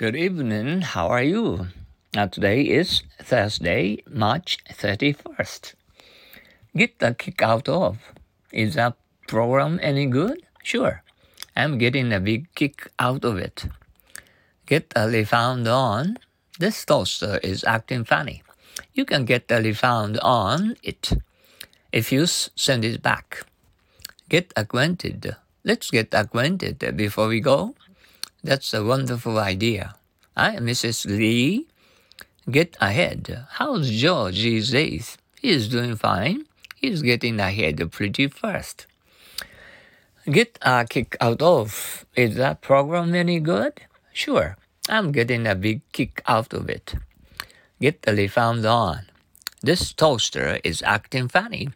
Good evening. How are you? Uh, today is Thursday, March 31st. Get the kick out of. Is that program any good? Sure. I'm getting a big kick out of it. Get the refund on. This toaster is acting funny. You can get the refund on it if you send it back. Get acquainted. Let's get acquainted before we go. That's a wonderful idea. I am Mrs. Lee. Get ahead. How's George these days? He's doing fine. He's getting ahead pretty fast. Get a kick out of. Is that program any good? Sure. I'm getting a big kick out of it. Get the refund on. This toaster is acting funny.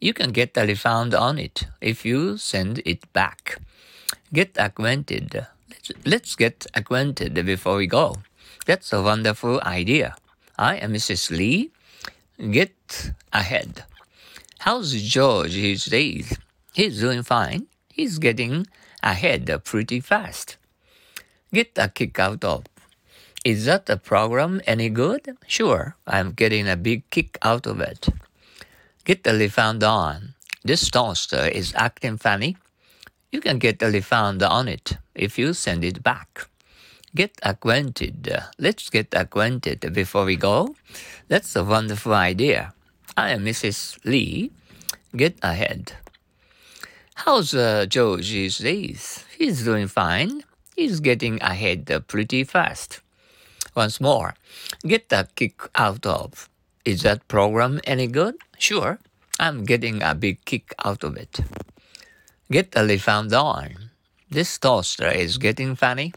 You can get the refund on it if you send it back. Get acquainted. Let's get acquainted before we go. That's a wonderful idea. I am Mrs. Lee. Get ahead. How's George these days? He's doing fine. He's getting ahead pretty fast. Get a kick out of. Is that a program any good? Sure, I'm getting a big kick out of it. Get the refund on. This toaster is acting funny. You can get a refund on it if you send it back. Get acquainted. Let's get acquainted before we go. That's a wonderful idea. I am Mrs. Lee. Get ahead. How's uh, George these days? He's doing fine. He's getting ahead pretty fast. Once more, get a kick out of. Is that program any good? Sure. I'm getting a big kick out of it. Get a refund on. This toaster is getting funny.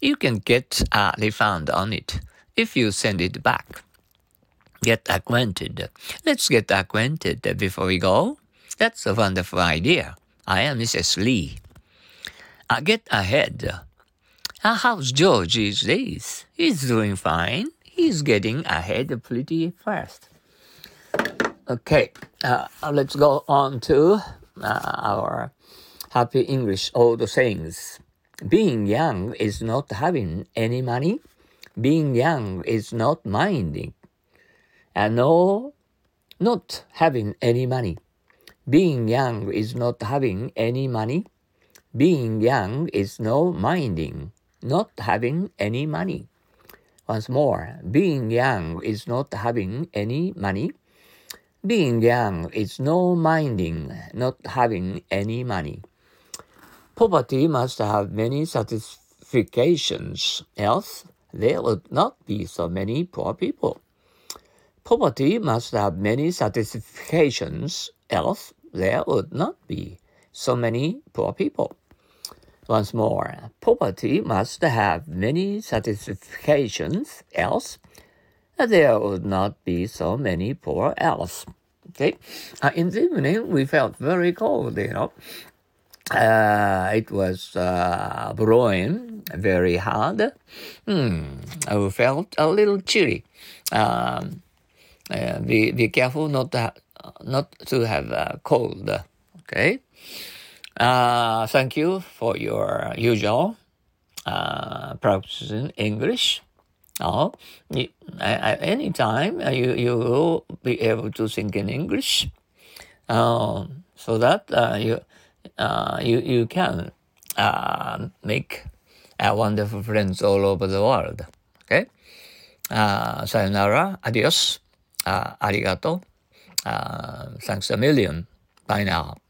You can get a refund on it if you send it back. Get acquainted. Let's get acquainted before we go. That's a wonderful idea. I am Mrs. Lee. Uh, get ahead. Uh, how's George these days? He's doing fine. He's getting ahead pretty fast. Okay, uh, let's go on to uh, our happy English old sayings. Being young is not having any money. Being young is not minding. And no, not having any money. Being young is not having any money. Being young is no minding, not having any money. Once more, being young is not having any money. Being young is no minding, not having any money. Poverty must have many satisfactions, else there would not be so many poor people. Poverty must have many satisfactions, else there would not be so many poor people. Once more, poverty must have many satisfactions, else there would not be so many poor elves. Okay, uh, in the evening we felt very cold, you know. Uh, it was uh, blowing very hard. Hmm, I felt a little chilly. Um, uh, be be careful not to not to have a cold. Okay. Uh, thank you for your usual uh, practicing English. Oh, you, at any time uh, you you will be able to think in English, um, so that uh, you uh, you you can uh, make uh, wonderful friends all over the world. Okay, sayonara, adios, arigato, thanks a million. Bye now.